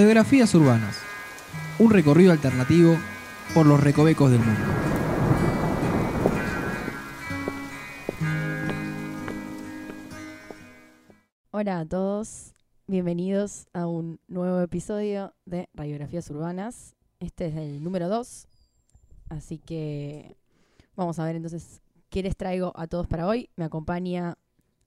Radiografías Urbanas. Un recorrido alternativo por los recovecos del mundo. Hola a todos, bienvenidos a un nuevo episodio de Radiografías Urbanas. Este es el número 2, así que vamos a ver entonces qué les traigo a todos para hoy. Me acompaña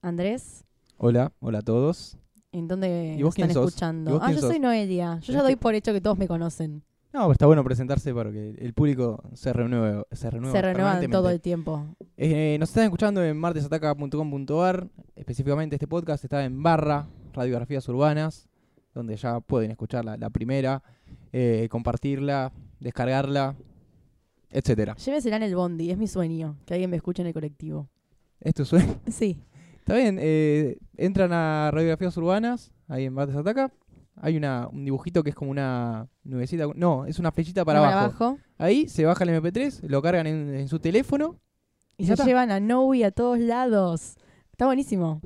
Andrés. Hola, hola a todos. ¿En dónde ¿Y vos están quién sos? escuchando? ¿Y vos Ah, quién yo soy? Noelia. Yo ya Es doy por hecho que todos me conocen. No, pero está bueno presentarse para que el público se renueve. Se renueva Se renuevan permanentemente. todo el tiempo. Eh, nos están escuchando en martesataca.com.ar. Específicamente este podcast está en barra Radiografías Urbanas, donde ya pueden escuchar la, la primera, eh, compartirla, descargarla, etcétera. Llévesela en el bondi, es mi sueño, que alguien me escuche en el colectivo. Esto suena. Sí, Está bien, eh, entran a Radiografías Urbanas, ahí en Martes Ataca. Hay una, un dibujito que es como una nubecita. No, es una flechita para, abajo. Ahí se baja el MP3, lo cargan en, en su teléfono. Y Ya se llevan a Noe a todos lados. Está buenísimo.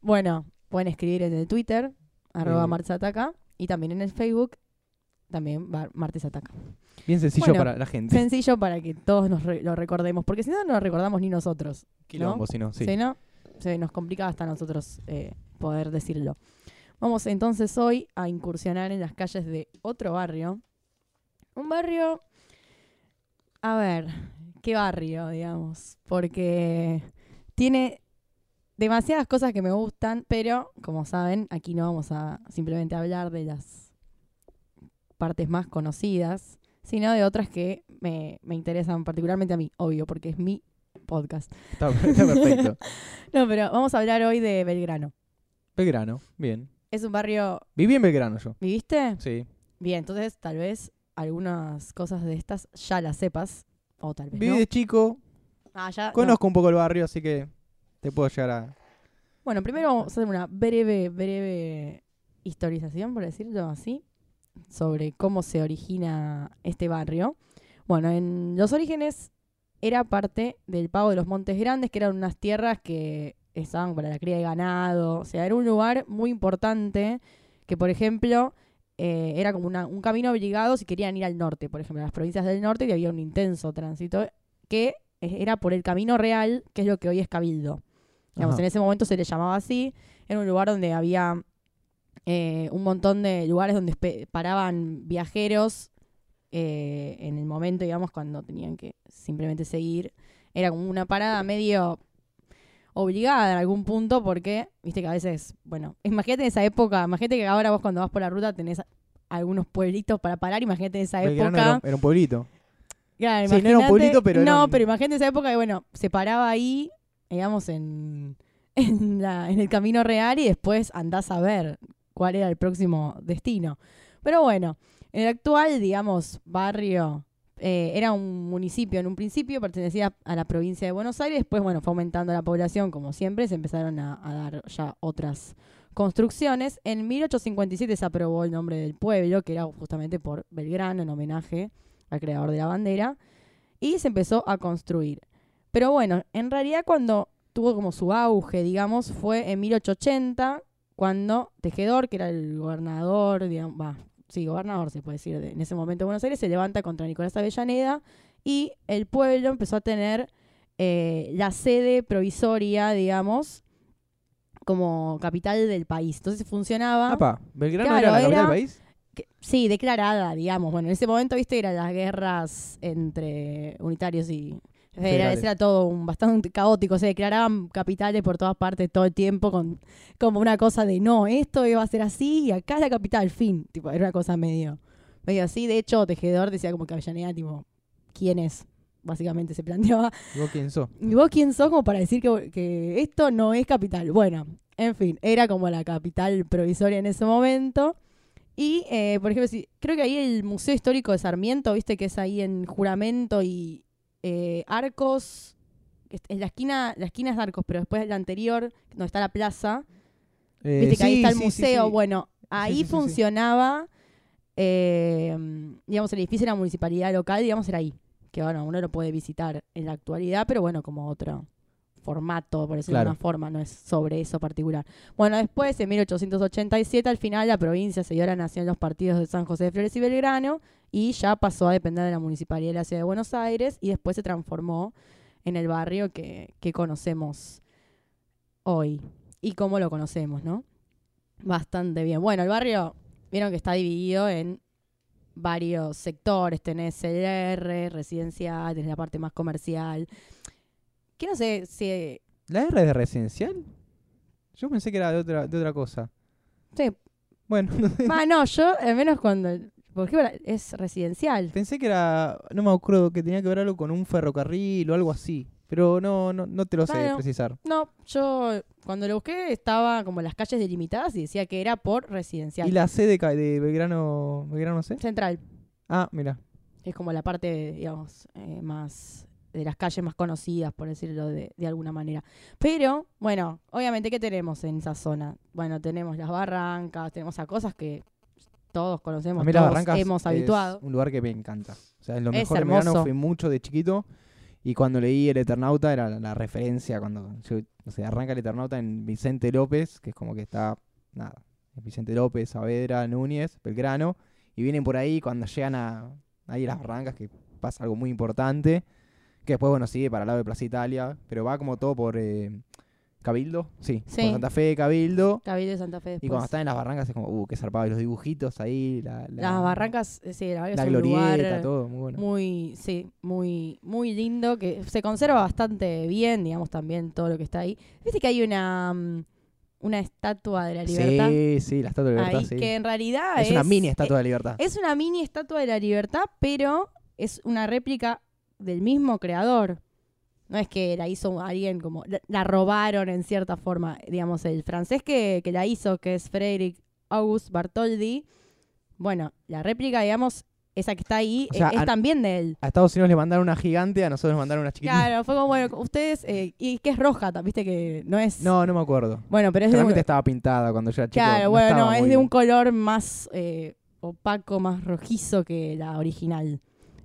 Bueno, pueden escribir en el Twitter, arroba Eh. martesataca, y también en el Facebook, también va- martesataca. Bien sencillo Bueno, para la gente. Sencillo para que todos nos re- lo recordemos, porque si no, no lo recordamos ni nosotros. Quilombo, si no, sí. Si no, nos complica hasta nosotros eh, poder decirlo. Vamos entonces hoy a incursionar en las calles de otro barrio. Un barrio... A ver, ¿qué barrio, digamos? Porque tiene demasiadas cosas que me gustan, pero como saben, aquí no vamos a simplemente hablar de las partes más conocidas, sino de otras que me, me interesan particularmente a mí, obvio, porque es mi podcast. Está, está perfecto. No, pero vamos a hablar hoy de Belgrano. Belgrano, bien. Es un barrio. Viví en Belgrano yo. ¿Viviste? Sí. Bien, entonces tal vez algunas cosas de estas ya las sepas. O tal vez Viví no. de chico, Ah, ya. no. conozco un poco el barrio, así que te puedo llegar a. Bueno, primero vamos a hacer una breve, breve historización, por decirlo así, sobre cómo se origina este barrio. Bueno, en los orígenes era parte del Pago de los Montes Grandes, que eran unas tierras que estaban para la cría de ganado. O sea, era un lugar muy importante que, por ejemplo, eh, era como una- un camino obligado si querían ir al norte, por ejemplo, a las provincias del norte, que había un intenso tránsito, que eh, era por el Camino Real, que es lo que hoy es Cabildo. Digamos, en ese momento se le llamaba así. Era un lugar donde había eh, un montón de lugares donde paraban viajeros eh, en el momento, digamos, cuando tenían que simplemente seguir. Era como una parada medio obligada en algún punto porque, viste que a veces, bueno, imagínate en esa época, imagínate que ahora vos cuando vas por la ruta tenés algunos pueblitos para parar, imagínate en esa Belgrano época. era, era un pueblito. Claro, Sí, no era un imagínate- pueblito, pero No, un- pero imagínate esa época que, bueno, se paraba ahí, digamos, en, en, la- en el camino real y después andás a ver cuál era el próximo destino. Pero bueno, en el actual, digamos, barrio, eh, era un municipio en un principio, pertenecía a la provincia de Buenos Aires, después, bueno, fue aumentando la población, como siempre, se empezaron a, a dar ya otras construcciones. En 1857 se aprobó el nombre del pueblo, que era justamente por Belgrano, en homenaje al creador de la bandera, y se empezó a construir. Pero bueno, en realidad cuando tuvo como su auge, digamos, fue en 1880, cuando Tejedor, que era el gobernador, digamos, va, sí, gobernador se puede decir, de- en ese momento de Buenos Aires, se levanta contra Nicolás Avellaneda y el pueblo empezó a tener eh, la sede provisoria, digamos, como capital del país. Entonces funcionaba... Apa, ¿Belgrano Claro, era la capital era- del país? que- sí, declarada, digamos. Bueno, en ese momento, viste, eran las guerras entre unitarios y Federales. Era todo un, bastante caótico. Se declaraban capitales por todas partes todo el tiempo con como una cosa de no, esto iba a ser así y acá es la capital, fin. Tipo, era una cosa medio, medio así. De hecho, Tejedor decía como que Avellaneda, tipo, ¿quién es? Básicamente se planteaba. ¿Y vos quién sos? ¿Y vos quién sos como para decir que, que esto no es capital? Bueno, en fin, era como la capital provisoria en ese momento. Y, eh, por ejemplo, si, creo que ahí el Museo Histórico de Sarmiento, viste que es ahí en Juramento y eh, Arcos, en la esquina, la esquina es Arcos, pero después la anterior, donde está la plaza, Eh, viste que ahí está el sí, museo. sí. Bueno, ahí funcionaba, eh, digamos, el edificio de la municipalidad local, digamos, era ahí. Que bueno, uno lo puede visitar en la actualidad, pero bueno, como otra formato, por decirlo de una forma, no es sobre eso particular. Bueno, después, en 1887, al final, la provincia se dio la nación los partidos de San José de Flores y Belgrano y ya pasó a depender de la Municipalidad de la Ciudad de Buenos Aires y después se transformó en el barrio que, que conocemos hoy y cómo lo conocemos, ¿no? Bastante bien. Bueno, el barrio, vieron que está dividido en varios sectores. Tenés el R, residencial, tenés la parte más comercial. Que no sé si... ¿La R es de residencial? Yo pensé que era de otra, de otra cosa. Sí. Bueno, no sé. Ah, no, yo, al menos cuando... Porque es residencial. pensé que era. No me acuerdo que tenía que ver algo con un ferrocarril o algo así. Pero no, no, no te lo sé precisar. No, yo cuando lo busqué estaba como las calles delimitadas y decía que era por residencial. ¿Y la C de, de Belgrano, Belgrano C? Central. Ah, mira. Es como la parte, digamos, eh, más de las calles más conocidas, por decirlo de, de alguna manera. Pero, bueno, obviamente, ¿qué tenemos en esa zona? Bueno, tenemos las barrancas, tenemos a cosas que todos conocemos, A mí las todos Barrancas hemos es habituado. un lugar que me encanta. O sea, es lo Es mejor de verano hermoso. fui mucho de chiquito. Y cuando leí El Eternauta era la, la referencia cuando arranca El Eternauta en Vicente López, que es como que está, nada, es Vicente López, Saavedra, Núñez, Belgrano, y vienen por ahí cuando llegan a ahí a las barrancas, que pasa algo muy importante, que después, bueno, sigue para el lado de Plaza Italia, pero va como todo por eh, Cabildo, sí, Sí. por Santa Fe, Cabildo, Cabildo de Santa Fe y cuando están en las barrancas es como, uh, qué zarpado, y los dibujitos ahí, la, la- Las barrancas, eh, sí, la la es glorieta, lugar todo, muy bueno. muy, sí, muy, muy lindo, que se conserva bastante bien, digamos, también todo lo que está ahí. Viste que hay una, mm, una estatua de la libertad Sí, sí, la estatua de libertad, ahí, sí. que en realidad es, una mini estatua de libertad. Es una mini estatua de la libertad, pero es una réplica del mismo creador. No es que la hizo alguien como. La, la robaron en cierta forma. Digamos, el francés que, que la hizo, que es Frédéric Auguste Bartholdi. Bueno, la réplica, digamos, esa que está ahí, O sea, eh, es a- también de él. a Estados Unidos le mandaron una gigante, a nosotros nos mandaron una chiquitita. Claro, fue como, bueno, ustedes. eh, y que es roja, viste que no es. No, no me acuerdo. Bueno, pero es de. un- estaba pintada cuando yo era chico. Claro, no bueno, no, es de un color más eh, opaco, más rojizo que la original.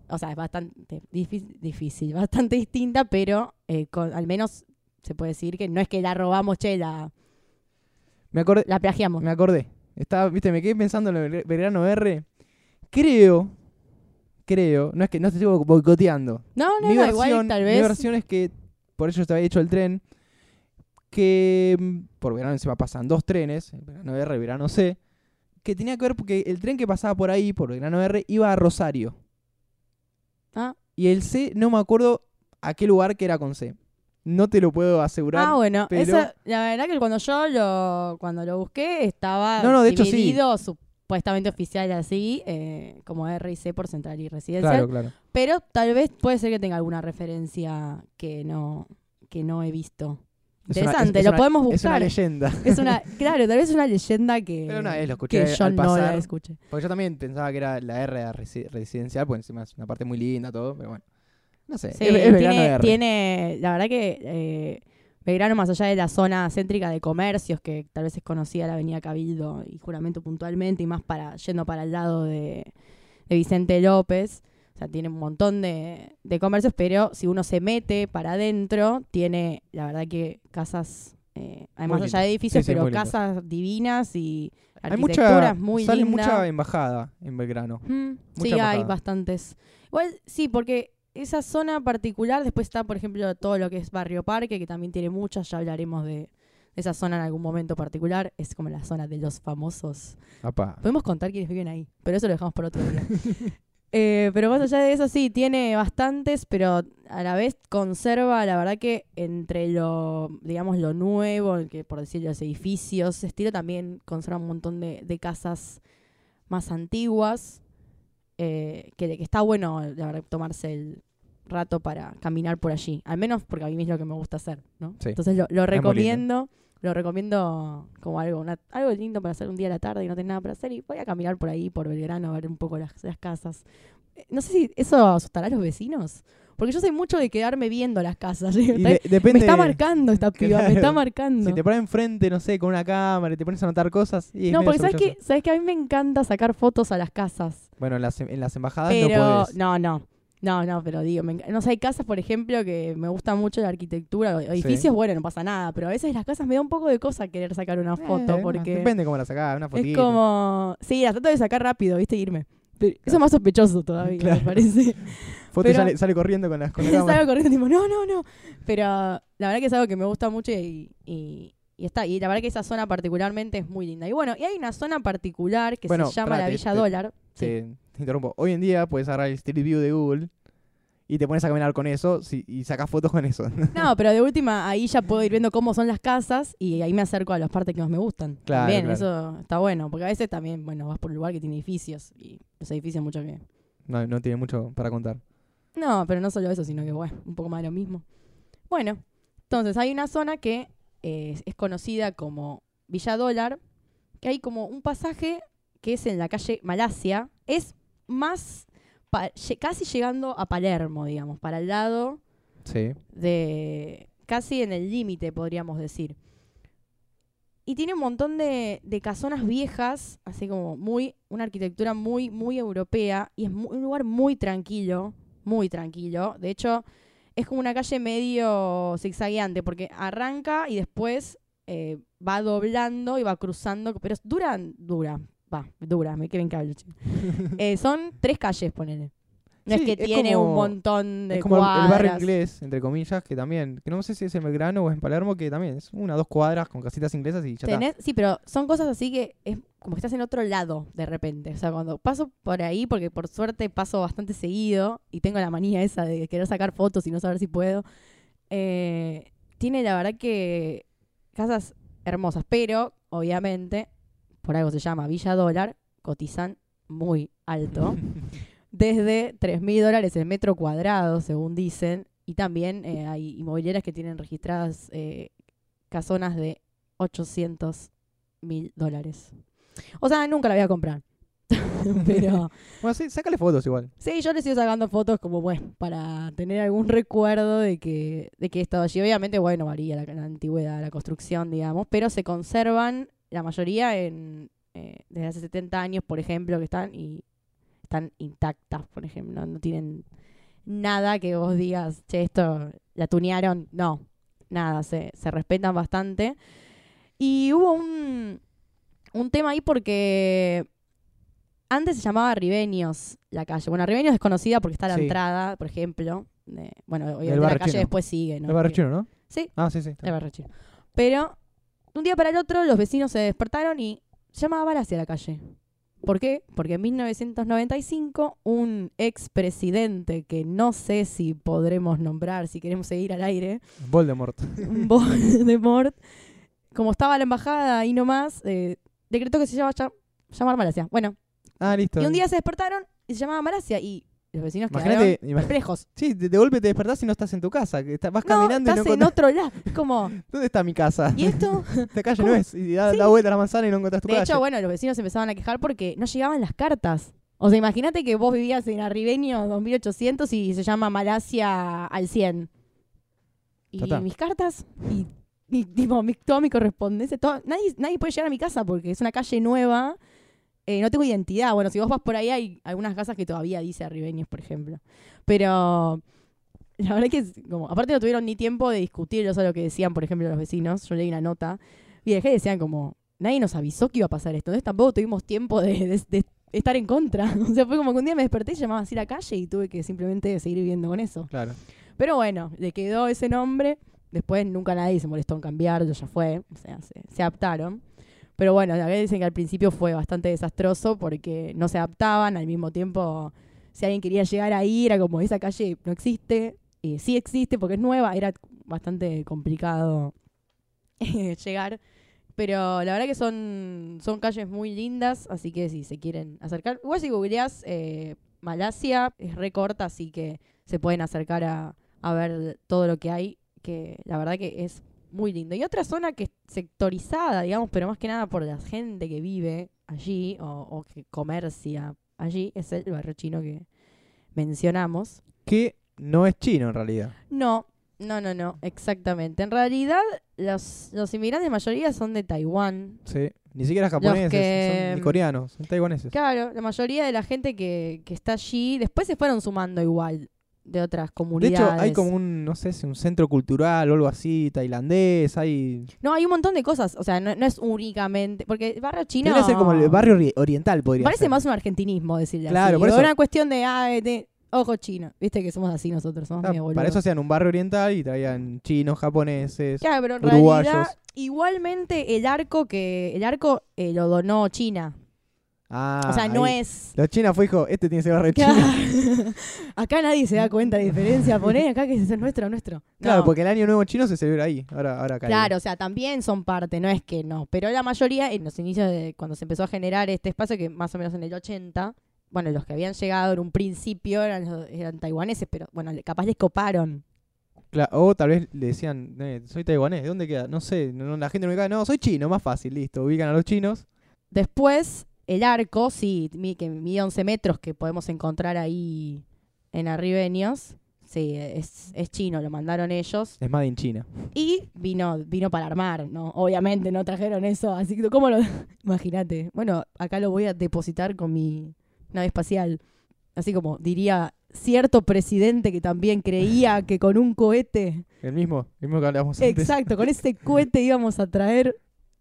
O sea, es bastante difí- difícil, bastante distinta, pero eh, con- al menos se puede decir que no es que la robamos, che, la, Me acordé, la plagiamos. me acordé. Estaba, viste, me quedé pensando en el Belgrano R. Creo, creo, no es que no te estoy boicoteando. No, no, mi, no, versión, igual tal mi vez. versión es que, por eso te había hecho el tren, que mm, por verano encima pasan dos trenes, el verano R y el verano C, que tenía que ver porque el tren que pasaba por ahí, por verano R, iba a Rosario. Ah. Y el C, no me acuerdo a qué lugar que era con C. No te lo puedo asegurar. Ah, bueno, pero- esa- la verdad que cuando yo lo, cuando lo busqué estaba No, no, de hecho sí. supuestamente oficial así, eh, como R y C por central y residencial. claro, claro. Pero tal vez puede ser que tenga alguna referencia que no, que no he visto. Es una- Interesante, es- es lo una- podemos Es una buscar. leyenda. Es una, claro, tal vez es una leyenda que, Pero una vez lo escuché que yo al no la pasar. escuché. Porque yo también pensaba que era la R resi- residencial, porque encima es una parte muy linda, todo, pero bueno. No sé, Sí, es, es Belgrano tiene, R. tiene, la verdad que eh, Belgrano, más allá de la zona céntrica de comercios, que tal vez es conocida la avenida Cabildo y Juramento puntualmente, y más para yendo para el lado de, de Vicente López, o sea, tiene un montón de, de comercios, pero si uno se mete para adentro, tiene, la verdad que casas, eh, además allá de edificios, Sí, sí, pero casas divinas y Hay arquitecturas mucha, muy sale lindas. mucha embajada en Belgrano. Sí, hay bastantes. Igual, sí, porque esa zona particular, después está, por ejemplo, todo lo que es Barrio Parque, que también tiene muchas, ya hablaremos de, de esa zona en algún momento particular. Es como la zona de los famosos. Apá. Podemos contar quiénes viven ahí, pero eso lo dejamos por otro día. Eh, pero más allá de eso, sí, tiene bastantes, pero a la vez conserva, la verdad que entre lo, digamos, lo nuevo, el que por decir los edificios, estilo también conserva un montón de, de casas más antiguas, eh, que, que está bueno, la verdad, tomarse el rato para caminar por allí. Al menos porque a mí es lo que me gusta hacer, ¿no? Sí. Entonces lo, lo recomiendo. Lo recomiendo como algo una- algo lindo para hacer un día a la tarde y no tener nada para hacer. Y voy a caminar por ahí, por Belgrano, a ver un poco las, las casas. Eh, No sé si eso asustará a los vecinos. Porque yo soy mucho de quedarme viendo las casas. Y Está- de- depende, me está marcando esta piba, me está marcando. Si te pones enfrente, no sé, con una cámara y te pones a anotar cosas. Y no, porque sabes que, sabes que a mí me encanta sacar fotos a las casas. Bueno, en las, en las embajadas Pero no puedes. no, no. No, no, pero digo, me enc- no sé, hay casas, por ejemplo, que me gusta mucho la arquitectura, o edificios, bueno, no pasa nada, pero a veces las casas me da un poco de cosa querer sacar una foto, Eh, porque Depende cómo la sacás, una fotito. es como, sí, la trato de sacar rápido, ¿viste? Irme. Pero Eso es más sospechoso todavía, Claro. me parece. Foto pero- sale, sale corriendo con, las con la cámara. Salgo corriendo tipo, no, no, no. Pero la verdad que es algo que me gusta mucho y, y, y está. Y la verdad que esa zona particularmente es muy linda. Y bueno, y hay una zona particular que Bueno, se llama pará, la te- Villa te- Dólar. Sí. Te, te interrumpo. Hoy en día puedes agarrar el Street View de Google y te pones a caminar con eso si- y sacas fotos con eso. No, pero de última, ahí ya puedo ir viendo cómo son las casas y ahí me acerco a las partes que más me gustan. Claro, claro. eso está bueno. Porque a veces también, bueno, vas por un lugar que tiene edificios y los edificios mucho que... no, no tiene mucho para contar. No, pero no solo eso, sino que, bueno, un poco más de lo mismo. Bueno, entonces hay una zona que eh, es conocida como Villa Dólar, que hay como un pasaje que es en la calle Malasia. Es más, casi llegando a Palermo, digamos, para el lado Sí. de casi en el límite, podríamos decir. Y tiene un montón de, de casonas viejas, así como muy, una arquitectura muy, muy europea, y es un lugar muy tranquilo, muy tranquilo. De hecho, es como una calle medio zigzagueante, porque arranca y después eh, va doblando y va cruzando, pero es dura, dura, va, dura, me cable. che. Eh, son tres calles, ponele. No Sí, es que es tiene como- un montón de Es como el, el barrio inglés, entre comillas, que también, que no sé si es en Belgrano o en Palermo, que también es una dos cuadras con casitas inglesas y ya está. Tenés- sí, pero son cosas así que es como que estás en otro lado de repente. O sea, cuando paso por ahí, porque por suerte paso bastante seguido y tengo la manía esa de querer sacar fotos y no saber si puedo, eh, tiene la verdad que casas hermosas, pero obviamente, por algo se llama Villa Dólar, cotizan muy alto. Desde 3 mil dólares el metro cuadrado, según dicen. Y también eh, hay inmobiliarias que tienen registradas eh, casonas de 800 mil dólares. O sea, nunca la voy a comprar. Pero Bueno, sí, sácale fotos igual. sí, yo le sigo sacando fotos como, bueno, para tener algún recuerdo de que, de que he estado allí. Obviamente, bueno, varía la, la antigüedad, la construcción, digamos, pero se conservan la mayoría en eh, desde hace 70 años, por ejemplo, que están y están intactas, por ejemplo. No, no tienen nada que vos digas, che, esto la tunearon. No, nada, se, se respetan bastante. Y hubo un, un tema ahí porque antes se llamaba Ribeños la calle. Bueno, Ribeños es conocida porque está a la Sí. entrada, por ejemplo. de- bueno, obviamente la calle chino. después sigue, ¿no? el barrio chino, ¿no? Sí, Ah, sí, sí. el barrio chino. Pero de un día para el otro los vecinos se despertaron y llamaba Malasia la calle. ¿Por qué? Porque en 1995 un expresidente que no sé si podremos nombrar, si queremos seguir al aire, Voldemort. Voldemort, como estaba la embajada ahí nomás, eh, decretó que se llama llamar Malasia. Bueno, Ah, listo. y un día se despertaron y se llamaba Malasia y los vecinos Imagínate- quedaron perplejos. Sí, de, de golpe te despertás y no estás en tu casa. Que estás- vas No, caminando y no estás en encontrás. otro lado. Es como, ¿Dónde está mi casa? ¿y esto? Esta calle ¿Cómo? no es. Y da, Sí. da vuelta a la manzana y no encontrás tu De calle. hecho, bueno, los vecinos empezaban a quejar porque no llegaban las cartas. O sea, imagínate que vos vivías en Arribeño 2800 y se llama Malasia al 100. Y Ya está. mis cartas y, y, tipo, mi, toda mi correspondencia, todo, nadie, nadie puede llegar a mi casa porque es una calle nueva. Eh, no tengo identidad. Bueno, si vos vas por ahí hay algunas casas que todavía dice Arribeños, por ejemplo. Pero la verdad que, es como, aparte no tuvieron ni tiempo de discutir eso lo que decían, por ejemplo, los vecinos. Yo leí una nota y dejé decían como, nadie nos avisó que iba a pasar esto. Entonces tampoco tuvimos tiempo de, de- de estar en contra. O sea, fue como que un día me desperté y llamaba así la calle y tuve que simplemente seguir viviendo con eso. Claro. Pero bueno, le quedó ese nombre. Después nunca nadie se molestó en cambiarlo, ya fue. O sea, se, se adaptaron. Pero bueno, la dicen que al principio fue bastante desastroso porque no se adaptaban. Al mismo tiempo, si alguien quería llegar ahí, era como esa calle no existe. Y sí existe porque es nueva. Era bastante complicado llegar. Pero la verdad que son, son calles muy lindas, así que si se quieren acercar. Igual si googleás eh, Malasia, es re corta, así que se pueden acercar a, a ver todo lo que hay, que la verdad que es muy lindo. Y otra zona que es sectorizada, digamos, pero más que nada por la gente que vive allí o, o que comercia allí, es el barrio chino que mencionamos. Que no es chino en realidad. No, no, no, no, exactamente. En realidad, los, los inmigrantes mayoría son de Taiwán. Sí. Ni siquiera japoneses, que- son ni coreanos, son taiwaneses. Claro, la mayoría de la gente que, que está allí, después se fueron sumando igual de otras De comunidades. hecho, hay como un, no sé, si un centro cultural o algo así, tailandés, hay... No, hay un montón de cosas. O sea, no, no es únicamente. Porque el barrio chino. Podría ser como el barrio ori- oriental, podría Parece ser. más un argentinismo decirle Claro, así. por O eso- una cuestión de, ah, de ojo chino. Viste que somos así nosotros, somos Ah, medio para eso hacían un barrio oriental y traían chinos, japoneses. Claro, pero en uruguayos. realidad, igualmente el arco que. El arco eh, lo donó China. Ah, o sea, no ahí. es. Los chinos fue, dijo, este tiene ese barrio chino. Claro. acá nadie se da cuenta de diferencia. Poné acá que es nuestro, nuestro. Claro, No. porque el año nuevo chino se celebra ahí. Ahora, ahora acá. Claro, o sea, también son parte, no es que no. Pero la mayoría, en los inicios de cuando se empezó a generar este espacio, que más o menos en el 80, bueno, los que habían llegado en un principio eran, eran taiwaneses, pero bueno, capaz les coparon. O tal vez le decían, eh, soy taiwanés, ¿de dónde queda? No sé, no, la gente no me cae, no, soy chino, más fácil, listo, ubican a los chinos. Después, el arco, sí, que mide 11 metros, que podemos encontrar ahí en Arribeños. Sí, es, es chino, lo mandaron ellos. Es Made in China. Y vino, vino para armar, ¿no? Obviamente no trajeron eso, así que ¿cómo lo...? Imagínate. Bueno, acá lo voy a depositar con mi nave espacial. Así como diría cierto presidente que también creía que con un cohete... El mismo, el mismo que hablábamos antes. Exacto, con ese cohete íbamos a traer...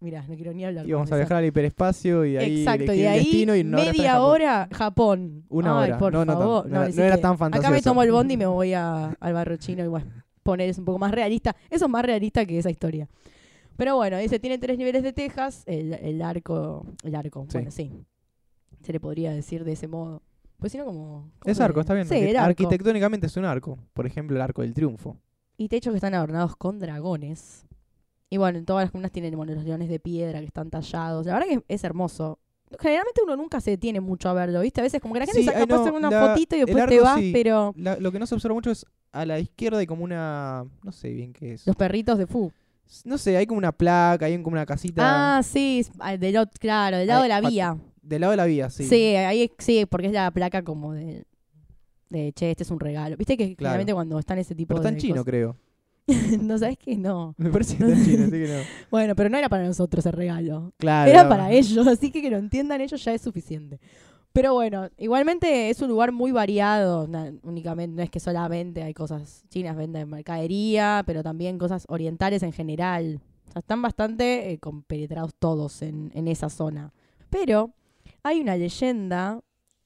Mirá, no quiero ni hablar. Íbamos con a viajar al hiperespacio y ahí Exacto, y ahí destino y no media hora Japón. Una Ay, hora. por No, no favor. no no era tan Acá me tomo el bondi y me voy a- al barrio chino y bueno, poner es un poco más realista. Eso es más realista que esa historia. Pero bueno, dice, tiene tres niveles de tejas, el, el arco, el arco, Sí. bueno, sí. Se le podría decir de ese modo. Pues si no como... Es ¿cómo arco, está bien. Sí, Arqui- el arco. Arquitectónicamente es un arco. Por ejemplo, el arco del triunfo. Y techos que están adornados con dragones. Y bueno, en todas las columnas tienen bueno, los leones de piedra que están tallados. La verdad que es hermoso. Generalmente uno nunca se detiene mucho a verlo, ¿viste? A veces como que la gente Sí, saca ay, no, una la- fotito y después te vas, sí. pero La- lo que no se observa mucho es a la izquierda hay como una... No sé bien qué es. los perritos de Fu. No sé, hay como una placa, hay como una casita Ah, sí, ah, del claro, del lado Ay, de la vía. del lado de la vía, sí. Sí. ahí sí, porque es la placa como de, de che, este es un regalo. Viste que Claro. generalmente cuando están ese tipo Pero está de en chino, creo. no sabes que no. Me parece en chino, así que no. Bueno, pero no era para nosotros el regalo. Claro. Era no. para ellos, así que que lo entiendan ellos ya es suficiente. Pero bueno, igualmente es un lugar muy variado, na- únicamente, no es que solamente hay cosas chinas, venden mercadería, pero también cosas orientales en general. O sea, están bastante eh, compenetrados todos en, en esa zona. Pero hay una leyenda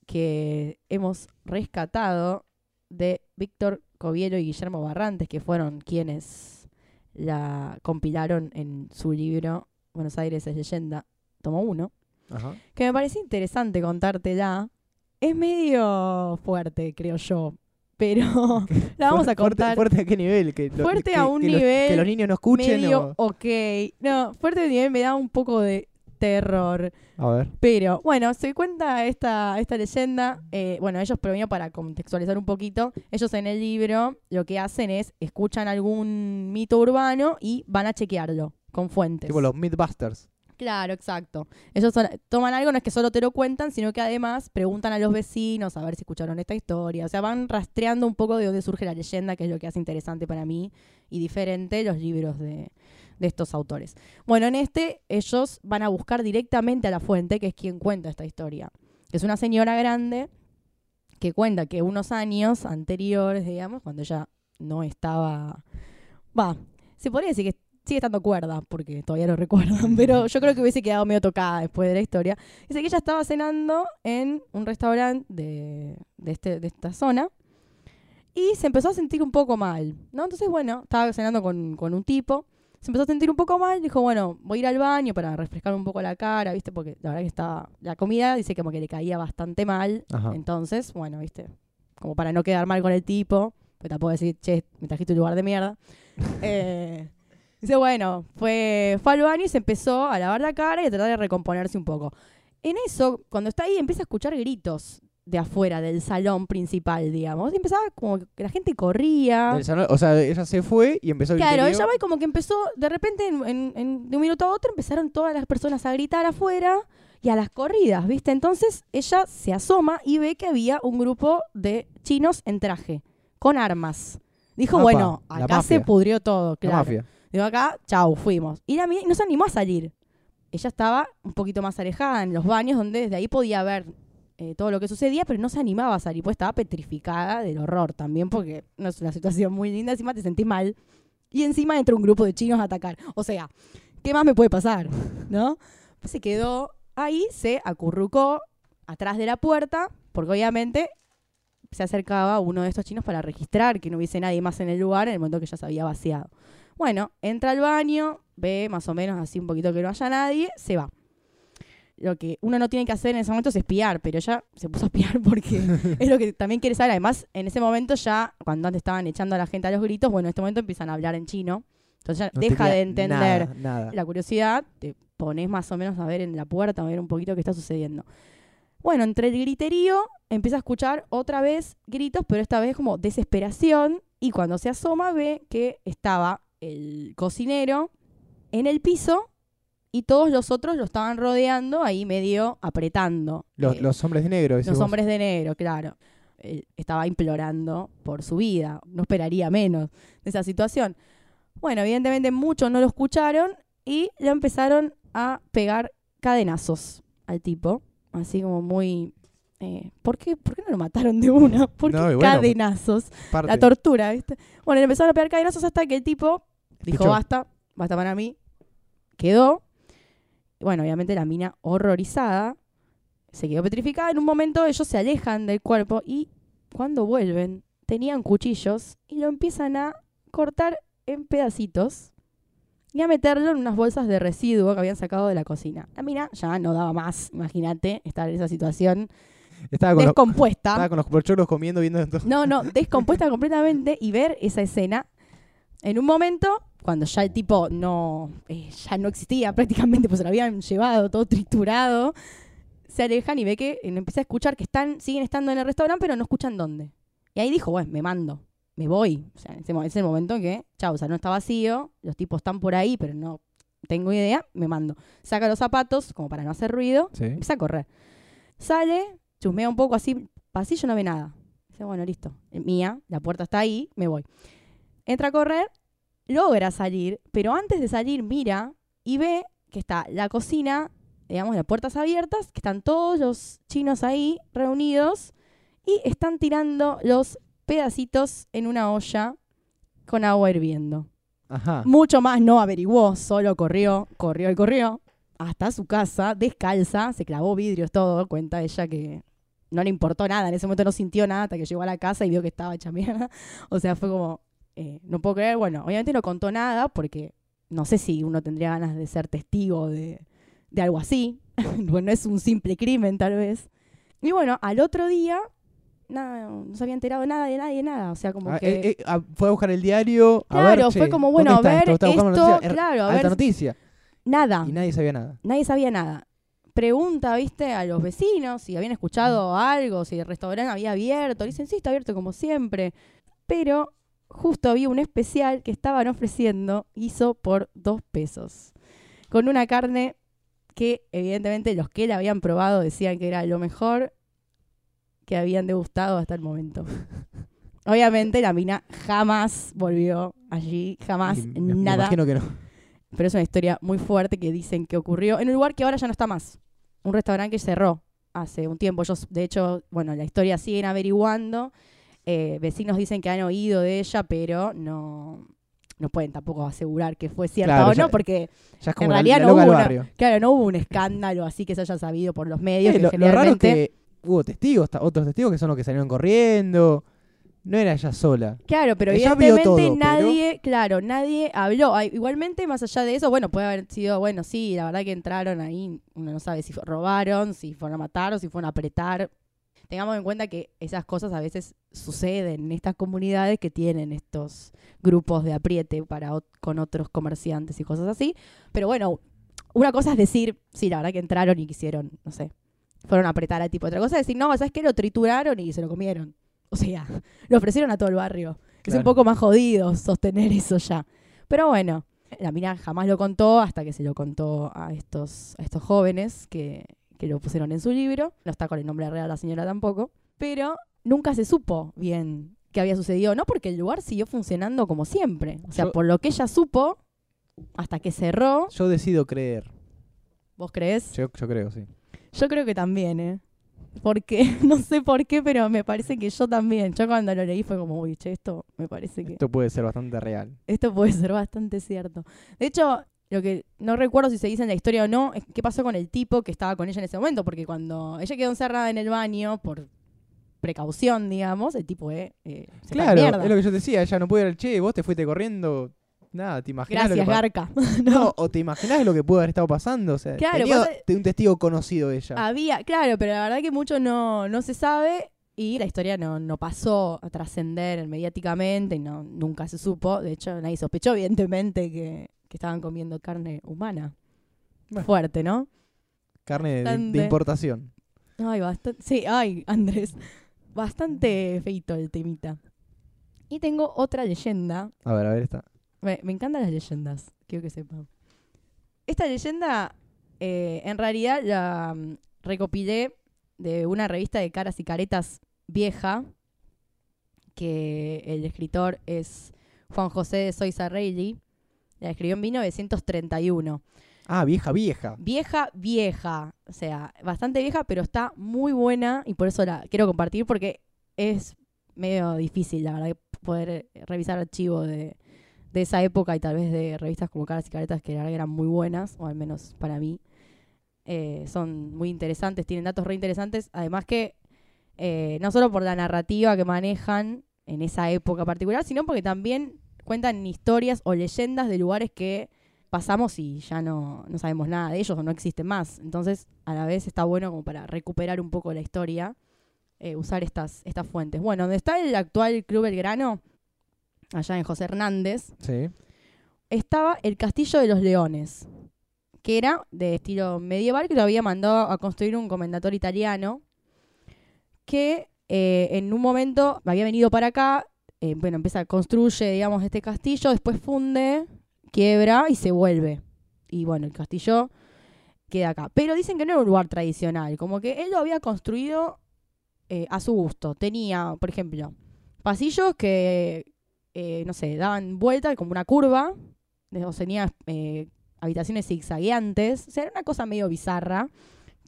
que hemos rescatado de Víctor Covielo y Guillermo Barrantes, que fueron quienes la compilaron en su libro Buenos Aires es leyenda, tomo uno, Ajá. que me parece interesante contártela. Es medio fuerte, creo yo, pero la vamos a contar. Fuerte, a qué nivel? Que lo- Fuerte que- a un que los- nivel que los niños no escuchen. medio o- ok. No, fuerte de nivel me da un poco de terror. A ver. Pero bueno, se cuenta esta, esta leyenda. eh, bueno, ellos, pero para contextualizar un poquito, ellos en el libro lo que hacen es escuchan algún mito urbano y van a chequearlo con fuentes. Tipo los Mythbusters. Claro, exacto. Ellos son- toman algo, no es que solo te lo cuentan, sino que además preguntan a los vecinos a ver si escucharon esta historia. O sea, van rastreando un poco de dónde surge la leyenda, que es lo que hace interesante para mí y diferente los libros de, de estos autores. Bueno, en este ellos van a buscar directamente a la fuente, que es quien cuenta esta historia. Es una señora grande que cuenta que unos años anteriores, digamos, cuando ella no estaba... Va, se podría decir que sigue estando cuerda, porque todavía lo recuerdan, pero yo creo que hubiese quedado medio tocada después de la historia. Dice que ella estaba cenando en un restaurante de, de, este, de esta zona y se empezó a sentir un poco mal, ¿no? Entonces, bueno, estaba cenando con, con un tipo, se empezó a sentir un poco mal, dijo, bueno, voy a ir al baño para refrescar un poco la cara, ¿viste? Porque la verdad que estaba, la comida dice como que le caía bastante mal, Ajá. entonces, bueno, ¿viste? Como para no quedar mal con el tipo, pues tampoco decir, che, me trajiste un lugar de mierda. Eh, dice, bueno, fue, fue al baño y se empezó a lavar la cara y a tratar de recomponerse un poco. En eso, cuando está ahí, empieza a escuchar gritos de afuera del salón principal, digamos. Y empezaba como que la gente corría. Del salón- o sea, ella se fue y empezó el Claro, griterío. ella va y como que empezó, de repente, en, en- en- de un minuto a otro, empezaron todas las personas a gritar afuera y a las corridas, ¿viste? Entonces ella se asoma y ve que había un grupo de chinos en traje, con armas. Dijo, bueno, la acá se pudrió todo, La claro. mafia. Digo, acá, chau, fuimos. Y la mina no se animó a salir. Ella estaba un poquito más alejada en los baños, donde desde ahí podía ver eh, todo lo que sucedía, pero no se animaba a salir, pues estaba petrificada del horror también, porque no es una situación muy linda, encima te sentís mal. Y encima entra un grupo de chinos a atacar. O sea, ¿qué más me puede pasar? ¿No? Pues se quedó ahí, se acurrucó atrás de la puerta, porque obviamente se acercaba uno de estos chinos para registrar que no hubiese nadie más en el lugar en el momento que ya se había vaciado. Bueno, entra al baño, ve más o menos así un poquito que no haya nadie, se va lo que uno no tiene que hacer en ese momento es espiar, pero ella se puso a espiar porque es lo que también quiere saber. Además, en ese momento ya, cuando antes estaban echando a la gente a los gritos, bueno, en este momento empiezan a hablar en chino. Entonces ya No deja de entender Nada, nada. la curiosidad, te pones más o menos a ver en la puerta, a ver un poquito qué está sucediendo. Bueno, entre el griterío empieza a escuchar otra vez gritos, pero esta vez como desesperación. Y cuando se asoma ve que estaba el cocinero en el piso y todos los otros lo estaban rodeando ahí medio apretando. Los, Eh, los hombres de negro, los vos. hombres de negro, claro. Él estaba implorando por su vida. No esperaría menos de esa situación. Bueno, evidentemente muchos no lo escucharon y le empezaron a pegar cadenazos al tipo. Así como muy... eh, ¿por, qué, ¿Por qué no lo mataron de una? ¿Por qué No, y bueno, cadenazos? Parte. La tortura, ¿viste? Bueno, le empezaron a pegar cadenazos hasta que el tipo dijo, Escuchó. basta, basta para mí. Quedó. Bueno, obviamente la mina horrorizada se quedó petrificada. En un momento ellos se alejan del cuerpo y cuando vuelven tenían cuchillos y lo empiezan a cortar en pedacitos y a meterlo en unas bolsas de residuo que habían sacado de la cocina. La mina ya no daba más, imagínate, estar en esa situación Estaba con, los, descompuesta. estaba con los comiendo, viendo esto. No, no, descompuesta completamente y ver esa escena en un momento cuando ya el tipo no eh, ya no existía prácticamente, pues se lo habían llevado todo triturado, se alejan y ve que eh, empieza a escuchar que están siguen estando en el restaurante, pero no escuchan dónde. Y ahí dijo, bueno, me mando, me voy. O sea, en ese, es el momento que, chao, o sea, no está vacío, los tipos están por ahí, pero no tengo idea, me mando. Saca los zapatos como para no hacer ruido Sí. Empieza a correr. Sale, chusmea un poco así, pasillo no ve nada. Dice, bueno, listo, mía, la puerta está ahí, me voy. Entra a correr, logra salir, pero antes de salir mira y ve que está la cocina, digamos, las puertas abiertas, que están todos los chinos ahí reunidos y están tirando los pedacitos en una olla con agua hirviendo. Ajá. Mucho más no averiguó, solo corrió, corrió y corrió hasta su casa, descalza, se clavó vidrios, todo. Cuenta ella que no le importó nada, en ese momento no sintió nada hasta que llegó a la casa y vio que estaba hecha mierda. O sea, fue como, eh, no puedo creer. Bueno, obviamente no contó nada porque no sé si uno tendría ganas de ser testigo de, de algo así. bueno, es un simple crimen, tal vez. Y bueno, al otro día, nada, no se había enterado nada de nadie, nada. O sea, como Ah, que. eh, eh, ah, fue a buscar el diario. a Claro, ver, fue che, como, ¿dónde bueno, a ver esto? Noticia. Er- claro, a ver- noticia. Nada. Y nadie sabía nada. Nadie sabía nada. Pregunta, viste, a los vecinos si habían escuchado algo, si el restaurante había abierto. Dicen, sí, está abierto como siempre. Pero justo había un especial que estaban ofreciendo, hizo por dos pesos. Con una carne que evidentemente los que la habían probado decían que era lo mejor que habían degustado hasta el momento. Obviamente la mina jamás volvió allí, jamás, Y me- me nada. imagino que no. Pero es una historia muy fuerte que dicen que ocurrió en un lugar que ahora ya no está más. Un restaurante que cerró hace un tiempo. Ellos, de hecho, bueno, la historia siguen averiguando. Eh, vecinos dicen que han oído de ella, pero no, no pueden tampoco asegurar que fue cierta Claro, o ya- no, porque Ya es como en realidad la no hubo, una- claro, no hubo un escándalo así que se haya sabido por los medios. Eh, que lo, lo raro es que hubo testigos, otros testigos que son los que salieron corriendo. No era ella sola. Claro, pero Ella evidentemente todo, pero- nadie, claro, nadie habló. Ay, Igualmente, más allá de eso, bueno, puede haber sido, bueno, sí, la verdad que entraron ahí, uno no sabe si robaron, si fueron a matar o si fueron a apretar. Tengamos en cuenta que esas cosas a veces suceden en estas comunidades que tienen estos grupos de apriete para con otros comerciantes y cosas así. Pero bueno, una cosa es decir, sí, la verdad que entraron y quisieron, no sé, fueron a apretar al tipo. Otra cosa es decir, no, ¿sabes qué? Lo trituraron y se lo comieron. O sea, lo ofrecieron a todo el barrio. Es un poco más jodido sostener eso ya. Pero bueno, la mina jamás lo contó hasta que se lo contó a estos, a estos jóvenes que, que lo pusieron en su libro. No está con el nombre real la señora tampoco. Pero nunca se supo bien qué había sucedido. No porque el lugar siguió funcionando como siempre. O sea, Yo- por lo que ella supo, hasta que cerró, Yo decido creer. ¿vos crees? Yo, yo creo, sí. Yo creo que también, ¿eh? Porque, no sé por qué, pero me parece que yo también. Yo cuando lo leí fue como, uy, che, esto me parece que Esto puede ser bastante real. esto puede ser bastante cierto. De hecho, lo que no recuerdo si se dice en la historia o no, es qué pasó con el tipo que estaba con ella en ese momento, porque cuando ella quedó encerrada en el baño por precaución, digamos, el tipo eh, eh, se fue a la Claro, es lo que yo decía, ella no puede ir al che, vos te fuiste corriendo. Nada, te imaginas Gracias, Garca. No, o te imaginas lo que pudo haber estado pasando. O sea, Claro, tenía de un testigo conocido ella. Había, claro, pero la verdad que mucho no, no se sabe y la historia no, no pasó a trascender mediáticamente y no, nunca se supo. De hecho, nadie sospechó, evidentemente, que, que estaban comiendo carne humana. Bueno. Fuerte, ¿no? Carne de- importación. Ay, bastante. Sí, ay, Andrés. Bastante feito el temita. Y tengo otra leyenda. A ver, a ver, esta. Me, me encantan las leyendas, quiero que sepan. Esta leyenda, eh, en realidad, la mm, recopilé de una revista de caras y caretas vieja, que el escritor es Juan José de Soiza Reilly. La escribió en 1931. Ah, vieja, vieja. Vieja, vieja. O sea, bastante vieja, pero está muy buena y por eso la quiero compartir porque es medio difícil, la verdad, poder revisar archivos de, de esa época y tal vez de revistas como Caras y Caretas que la verdad que eran muy buenas, o al menos para mí. Eh, son muy interesantes, tienen datos re interesantes. Además que eh, no solo por la narrativa que manejan en esa época particular, sino porque también cuentan historias o leyendas de lugares que pasamos y ya no, no sabemos nada de ellos o no existen más. Entonces, a la vez está bueno como para recuperar un poco la historia, eh, usar estas, estas fuentes. Bueno, donde está el actual Club Belgrano, allá en José Hernández, Sí. estaba el Castillo de los Leones, que era de estilo medieval, que lo había mandado a construir un comendador italiano, que eh, en un momento había venido para acá, eh, bueno, empieza, construye, digamos, este castillo, después funde, quiebra y se vuelve. Y bueno, el castillo queda acá. Pero dicen que no era un lugar tradicional, como que él lo había construido eh, a su gusto. Tenía, por ejemplo, pasillos que, eh, no sé, daban vuelta como una curva, o tenía habitaciones zigzagueantes, o sea, era una cosa medio bizarra.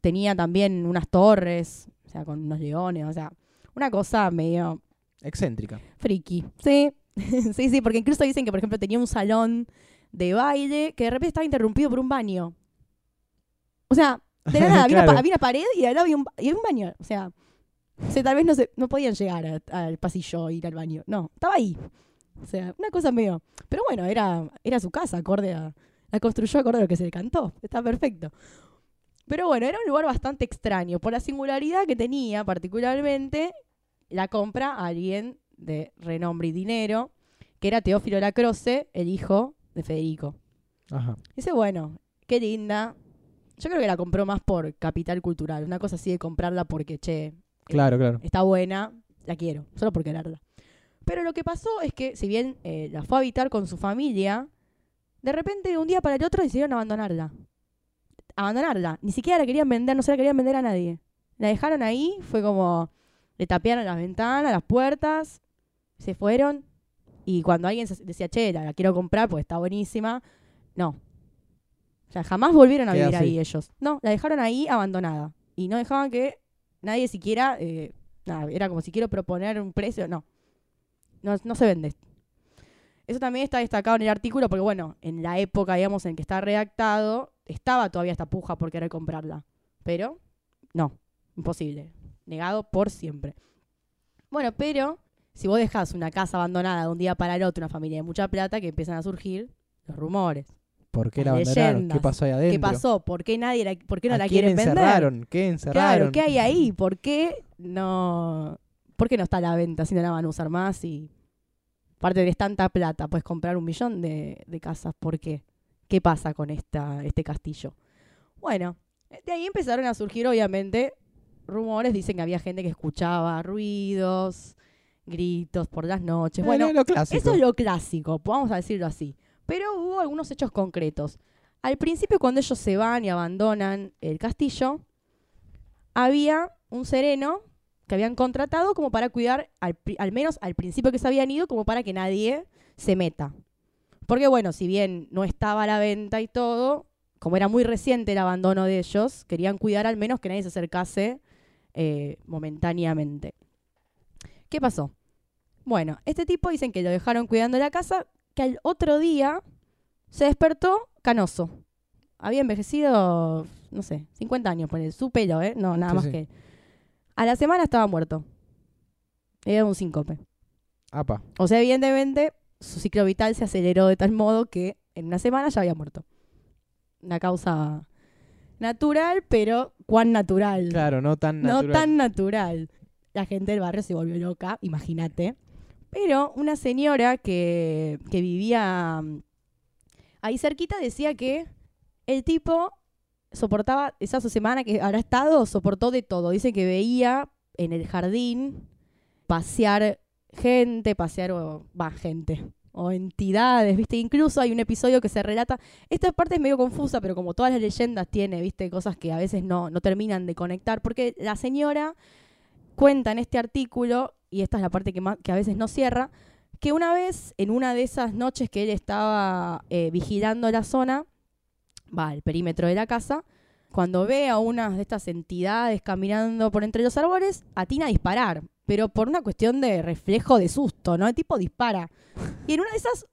Tenía también unas torres, o sea, con unos leones, o sea, una cosa medio Excéntrica. friki. Sí, sí, sí, porque incluso dicen que, por ejemplo, tenía un salón de baile que de repente estaba interrumpido por un baño. O sea, de la nada, había, una, Claro. había una pared y lado había un, había un baño. O sea, o sea, tal vez no, se, no podían llegar al pasillo e ir al baño. No, estaba ahí. O sea, una cosa medio... Pero bueno, era, era su casa, acorde a... La construyó acorde a lo que se le cantó. Está perfecto. Pero bueno, era un lugar bastante extraño. Por la singularidad que tenía, particularmente, la compra a alguien de renombre y dinero, que era Teófilo Lacroce, el hijo de Federico. Ajá. Dice, bueno, qué linda. Yo creo que la compró más por capital cultural. Una cosa así de comprarla porque, che, Claro, claro. está buena, la quiero, solo por quererla. Pero lo que pasó es que, si bien eh, la fue a habitar con su familia, de repente de un día para el otro decidieron abandonarla. Abandonarla. Ni siquiera la querían vender, no se la querían vender a nadie. La dejaron ahí, fue como, le tapearon las ventanas, las puertas, se fueron. Y cuando alguien decía, che, la, la quiero comprar porque está buenísima, no. O sea, jamás volvieron a Queda vivir así. ahí ellos. No, la dejaron ahí abandonada. Y no dejaban que nadie siquiera, eh, nada, era como si quiero proponer un precio, no. No, no se vende. Eso también está destacado en el artículo porque, bueno, en la época, digamos, en que está redactado, estaba todavía esta puja por querer comprarla. Pero, no, imposible. Negado por siempre. Bueno, pero si vos dejás una casa abandonada de un día para el otro, una familia de mucha plata, que empiezan a surgir los rumores. ¿Por qué la abandonaron? ¿Qué pasó ahí adentro? ¿Qué pasó? ¿Por qué nadie la, por qué no ¿A la quién quieren vender? encerraron? ¿Qué encerraron? Claro, ¿qué hay ahí? ¿Por qué no, por qué no está a la venta si no la van a usar más? Y aparte de tanta plata, puedes comprar un millón de, de casas. ¿Por qué? ¿Qué pasa con esta, este castillo? Bueno, de ahí empezaron a surgir, obviamente, rumores. Dicen que había gente que escuchaba ruidos, gritos por las noches. Eh, Bueno, lo eso es lo clásico, vamos a decirlo así. Pero hubo algunos hechos concretos. Al principio, cuando ellos se van y abandonan el castillo, había un sereno que habían contratado como para cuidar, al, al menos al principio que se habían ido, como para que nadie se meta. Porque bueno, si bien no estaba a la venta y todo, como era muy reciente el abandono de ellos, querían cuidar al menos que nadie se acercase eh, momentáneamente. ¿Qué pasó? Bueno, este tipo dicen que lo dejaron cuidando la casa, que al otro día se despertó canoso. Había envejecido, no sé, 50 años, por su pelo, ¿eh? No, nada Sí, más sí. que. A la semana estaba muerto. Era un síncope. Apa. O sea, evidentemente, su ciclo vital se aceleró de tal modo que en una semana ya había muerto. Una causa natural, pero ¿cuán natural? Claro, no tan no natural. tan natural. La gente del barrio se volvió loca, imagínate. Pero una señora que, que vivía mm, ahí cerquita decía que el tipo soportaba esa semana que habrá estado, soportó de todo. Dice que veía en el jardín pasear gente, pasear va gente o entidades, ¿viste? Incluso hay un episodio que se relata, esta parte es medio confusa, pero como todas las leyendas tiene, ¿viste? Cosas que a veces no, no terminan de conectar, porque la señora cuenta en este artículo, y esta es la parte que, más, que a veces no cierra, que una vez, en una de esas noches que él estaba eh, vigilando la zona, va, el perímetro de la casa, cuando ve a una de estas entidades caminando por entre los árboles, atina a disparar, pero por una cuestión de reflejo de susto, ¿no? El tipo dispara. Y en una de esas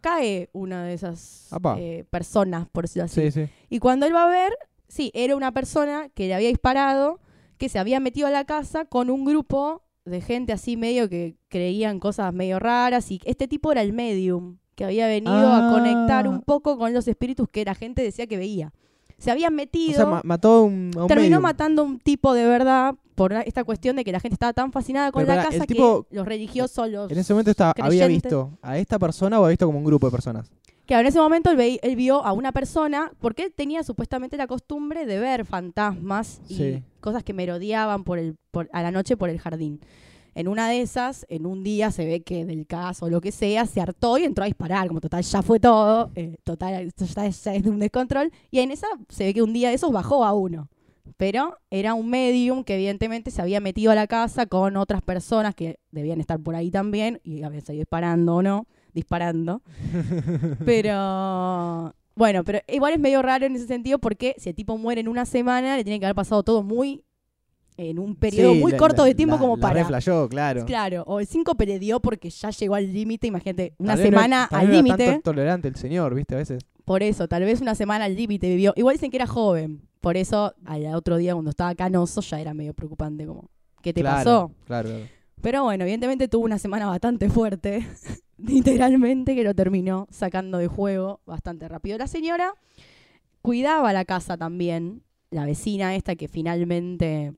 cae una de esas eh, personas, por decirlo así. Sí, sí. Y cuando él va a ver, sí, era una persona que le había disparado, que se había metido a la casa con un grupo de gente así medio que creían cosas medio raras y este tipo era el medium que había venido a Ah. conectar un poco con los espíritus que la gente decía que veía. Se habían O metido, sea, ma- mató a un, a un terminó matando a un tipo de verdad por esta cuestión de que la gente estaba tan fascinada con Pero la casa tipo- que los religiosos, los... En ese momento estaba, había visto a esta persona o había visto como un grupo de personas. Claro, en ese momento él, vio a una persona, porque él tenía supuestamente la costumbre de ver fantasmas y Sí. cosas que merodeaban por el, por- a la noche por el jardín. En una de esas, en un día se ve que del caso o lo que sea, se hartó y entró a disparar, como total ya fue todo, eh, total ya, es- ya es un descontrol. Y en esa se ve que un día de esos bajó a uno. Pero era un medium que evidentemente se había metido a la casa con otras personas que debían estar por ahí también y habían seguido disparando o no, disparando. Pero bueno, pero igual es medio raro en ese sentido porque si el tipo muere en una semana, le tiene que haber pasado todo muy en un periodo Sí, muy la- corto de tiempo la- como la para. claro. Claro, o el 5 le dio porque ya llegó al límite, imagínate, una Tal no- semana al no límite. tanto tolerante el señor, ¿viste? A veces. Por eso, tal vez una semana al límite vivió. Igual dicen que era joven, por eso al otro día cuando estaba canoso ya era medio preocupante como, ¿qué te Claro, pasó? Claro, claro. Pero bueno, evidentemente tuvo una semana bastante fuerte, literalmente, que lo terminó sacando de juego bastante rápido. La señora cuidaba la casa también, la vecina esta que finalmente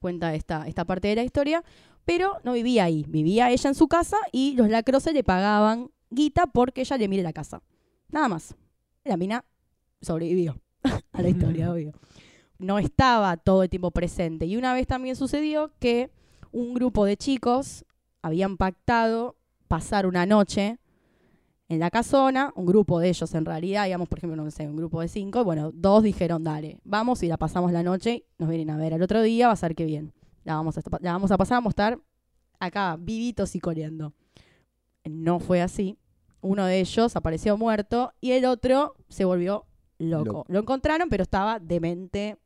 cuenta esta, esta parte de la historia, pero no vivía ahí, vivía ella en su casa y los lacroses le pagaban guita porque ella le mire la casa. Nada más. La mina sobrevivió a la historia, obvio. No estaba todo el tiempo presente. Y una vez también sucedió que un grupo de chicos habían pactado pasar una noche en la casona, un grupo de ellos en realidad, digamos, por ejemplo, no sé, un grupo de cinco, bueno, dos dijeron, dale, vamos y la pasamos la noche, nos vienen a ver al otro día, va a ser que bien. La vamos a, la vamos a pasar, vamos a estar acá, vivitos y coleando. No fue así. Uno de ellos apareció muerto y el otro se volvió loco. Loco. Lo encontraron, pero estaba demente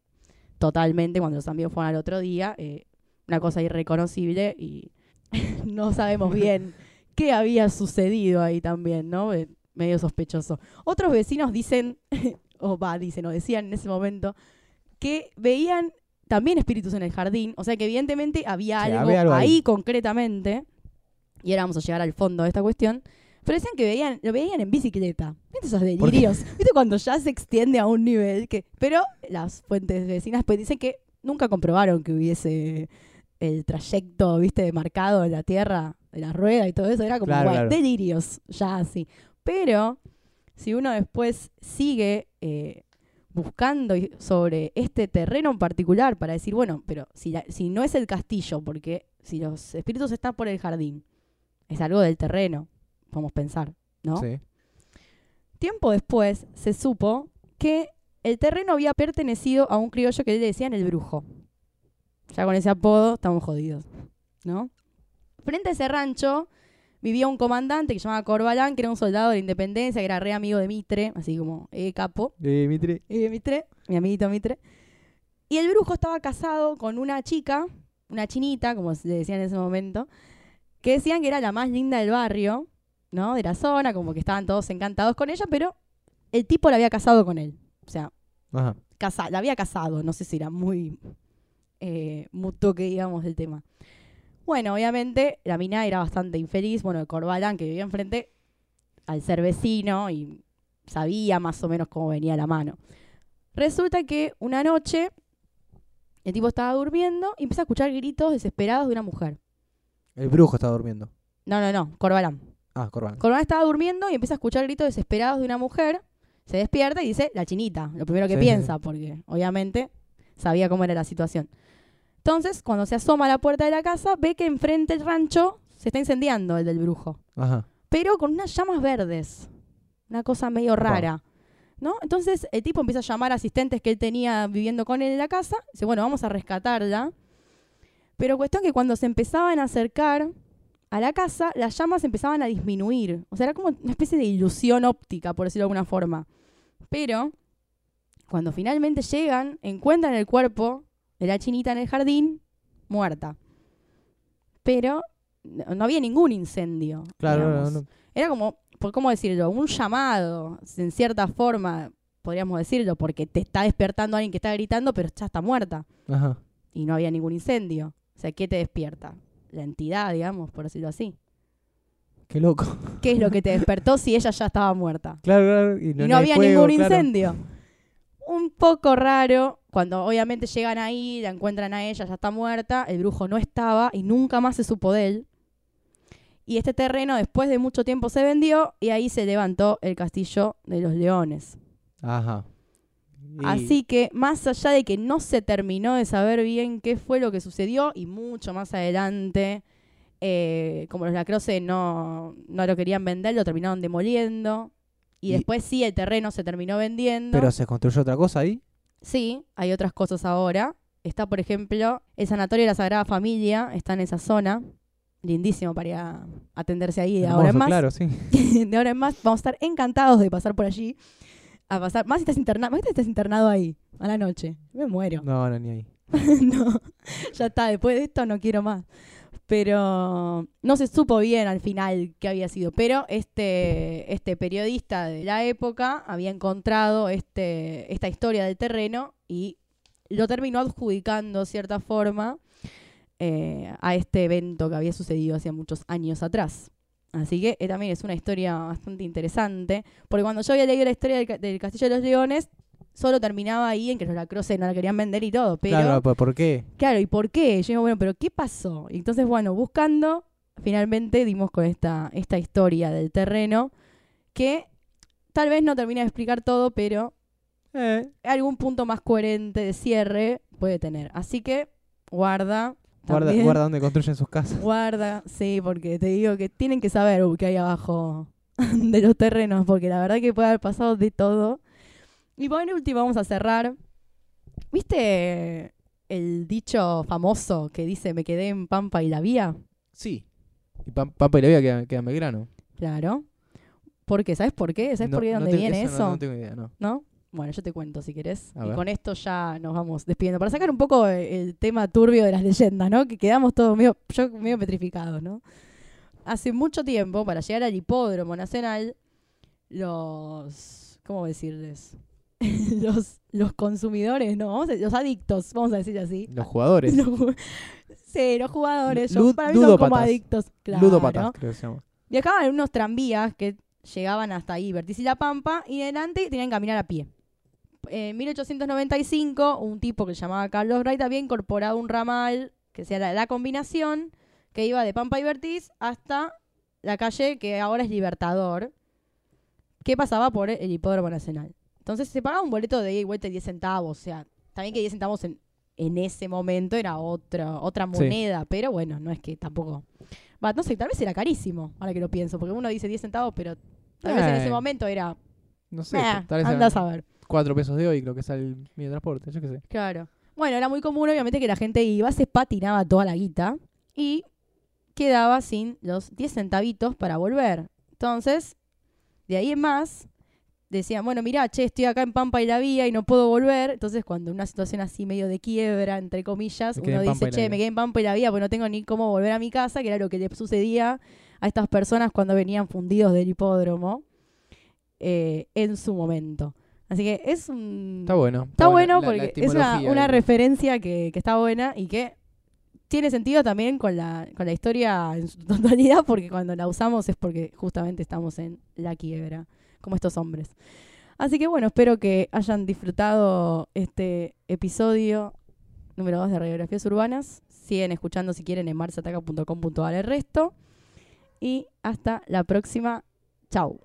totalmente cuando los amigos fueron al otro día. eh, una cosa irreconocible y no sabemos bien qué había sucedido ahí también, ¿no? Eh, medio sospechoso. Otros vecinos dicen, o va, dicen, o decían en ese momento, que veían también espíritus en el jardín, o sea que evidentemente había Sí, algo, había algo ahí, ahí. concretamente, y ahora vamos a llegar al fondo de esta cuestión, pero decían que veían, lo veían en bicicleta. ¿Viste esos delirios? ¿Viste cuando ya se extiende a un nivel que... Pero las fuentes vecinas pues dicen que nunca comprobaron que hubiese el trayecto, viste, marcado en la tierra, de la rueda y todo eso. Era como, Claro, claro. delirios, ya así. Pero si uno después sigue eh, buscando sobre este terreno en particular para decir, bueno, pero si, la- si no es el castillo, porque si los espíritus están por el jardín, es algo del terreno, podemos pensar, ¿no? Sí. Tiempo después se supo que el terreno había pertenecido a un criollo que le decían el brujo. Ya con ese apodo estamos jodidos, ¿no? Frente a ese rancho vivía un comandante que se llamaba Corbalán, que era un soldado de la independencia, que era re amigo de Mitre, así como eh, capo. Eh, Mitri. Eh, Mitre, mi amiguito Mitre. Y el brujo estaba casado con una chica, una chinita, como se decía en ese momento, que decían que era la más linda del barrio, ¿no? De la zona, como que estaban todos encantados con ella, pero el tipo la había casado con él. O sea, Ajá. casa, la había casado, no sé si era muy eh, que digamos del tema. Bueno, obviamente la mina era bastante infeliz, bueno, el Corbalán que vivía enfrente, al ser vecino y sabía más o menos cómo venía la mano. Resulta que una noche el tipo estaba durmiendo y empieza a escuchar gritos desesperados de una mujer. El brujo está durmiendo. No, no, no, Corbalán. Ah, Corban. Corbalán estaba durmiendo y empieza a escuchar gritos desesperados de una mujer. Se despierta y dice, la chinita, lo primero que Sí, piensa, porque obviamente sabía cómo era la situación. Entonces, cuando se asoma a la puerta de la casa, ve que enfrente del rancho se está incendiando el del brujo, Ajá. pero con unas llamas verdes. Una cosa medio rara. ¿No? Entonces el tipo empieza a llamar a asistentes que él tenía viviendo con él en la casa. Dice, bueno, vamos a rescatarla. Pero cuestión que cuando se empezaban a acercar a la casa, las llamas empezaban a disminuir. O sea, era como una especie de ilusión óptica, por decirlo de alguna forma. Pero cuando finalmente llegan, encuentran el cuerpo de la chinita en el jardín, muerta. Pero no había ningún incendio. Claro, no, no. Era como, por cómo decirlo, un llamado, en cierta forma, podríamos decirlo, porque te está despertando alguien que está gritando, pero ya está muerta. Ajá. Y no había ningún incendio. O sea, ¿qué te despierta? La entidad, digamos, por decirlo así. Qué loco. ¿Qué es lo que te despertó si ella ya estaba muerta? Claro, claro. Y no, y no hay había fuego, ningún claro. incendio. Un poco raro, cuando obviamente llegan ahí, la encuentran a ella, ya está muerta, el brujo no estaba y nunca más se supo de él. Y este terreno después de mucho tiempo se vendió y ahí se levantó el castillo de los leones. Ajá. Y- Así que más allá de que no se terminó de saber bien qué fue lo que sucedió y mucho más adelante, eh, como los lacroces no, no lo querían vender, lo terminaron demoliendo. Y, Y- después sí, el terreno se terminó vendiendo. Pero se construyó otra cosa ahí. Sí, hay otras cosas ahora. Está, por ejemplo, el Sanatorio de la Sagrada Familia, está en esa zona. Lindísimo para ir a atenderse ahí de ahora en más. Claro, sí. de ahora en más vamos a estar encantados de pasar por allí. A pasar, más si estás internado, más si estás internado ahí, a la noche. Me muero. No, no, ni ahí. no, ya está, después de esto no quiero más. Pero no se supo bien al final qué había sido. Pero este, este periodista de la época había encontrado este, esta historia del terreno y lo terminó adjudicando cierta forma eh, a este evento que había sucedido hacía muchos años atrás. Así que eh, también es una historia bastante interesante. Porque cuando yo había leído la historia del, del Castillo de los Leones, solo terminaba ahí en que los lacroces no la querían vender y todo. Pero Claro, ¿por- ¿por qué? Claro, ¿y por qué? Yo digo, bueno, pero ¿qué pasó? Y entonces, bueno, buscando, finalmente dimos con esta, esta historia del terreno que tal vez no termina de explicar todo, pero Eh, algún punto más coherente de cierre puede tener. Así que guarda. guarda, también. guarda donde construyen sus casas. Guarda, sí, porque te digo que tienen que saber uh, qué hay abajo de los terrenos, porque la verdad que puede haber pasado de todo. Y por último vamos a cerrar. ¿Viste el dicho famoso que dice me quedé en Pampa y la vía? Sí. Y Pam- Pampa y la Vía queda, queda en Belgrano. Claro. ¿Por qué? ¿Sabes por qué? ¿Sabes No- por qué de dónde viene eso eso? No, no tengo idea, no. ¿No? Bueno, yo te cuento si querés. A y ver. con esto ya nos vamos despidiendo. Para sacar un poco eh, el tema turbio de las leyendas, ¿no? Que quedamos todos medio, yo medio petrificados, ¿no? Hace mucho tiempo, para llegar al hipódromo nacional, los. ¿Cómo decirles? los, los consumidores, ¿no? Vamos a- los adictos, vamos a decir así. Los jugadores. Los sí, los jugadores. yo- Lud- para mí son como adictos. Claro. Ludópatas, creo que se llama. Viajaban en unos tranvías que llegaban hasta ahí, Vertiz y La Pampa, y adelante tenían que caminar a pie. En 1895, un tipo que se llamaba Carlos Wright había incorporado un ramal, que sea la, la combinación, que iba de Pampa y Vertiz hasta la calle que ahora es Libertador, que pasaba por el Hipódromo Nacional. Entonces se pagaba un boleto de ida y vuelta de 10 centavos, o sea, también que 10 centavos en, en ese momento era otra, otra Sí. moneda, pero bueno, no es que tampoco... Va, no sé, tal vez era carísimo, ahora que lo pienso, porque uno dice 10 centavos, pero tal vez en ese Eh, momento era... No sé, "Meh, tal vez anda a saber. 4 pesos de hoy, creo que sale el medio de transporte, yo qué sé. Claro. Bueno, era muy común, obviamente, que la gente iba, se patinaba toda la guita y quedaba sin los 10 centavitos para volver. Entonces, de ahí en más, decían, bueno, mirá, che, estoy acá en Pampa y la Vía y no puedo volver. Entonces, cuando una situación así medio de quiebra, entre comillas, uno dice, che, Vía". me quedé en Pampa y la Vía, pues no tengo ni cómo volver a mi casa, que era lo que le sucedía a estas personas cuando venían fundidos del hipódromo eh, en su momento. Así que es un... Está bueno. Está bueno la- la porque es una, una referencia que, que está buena y que tiene sentido también con la, con la historia en su totalidad, porque cuando la usamos es porque justamente estamos en la quiebra, como estos hombres. Así que bueno, espero que hayan disfrutado este episodio número 2 de Radiografías Urbanas. Siguen escuchando si quieren en marsataca.com.ar el resto. Y hasta la próxima. Chau.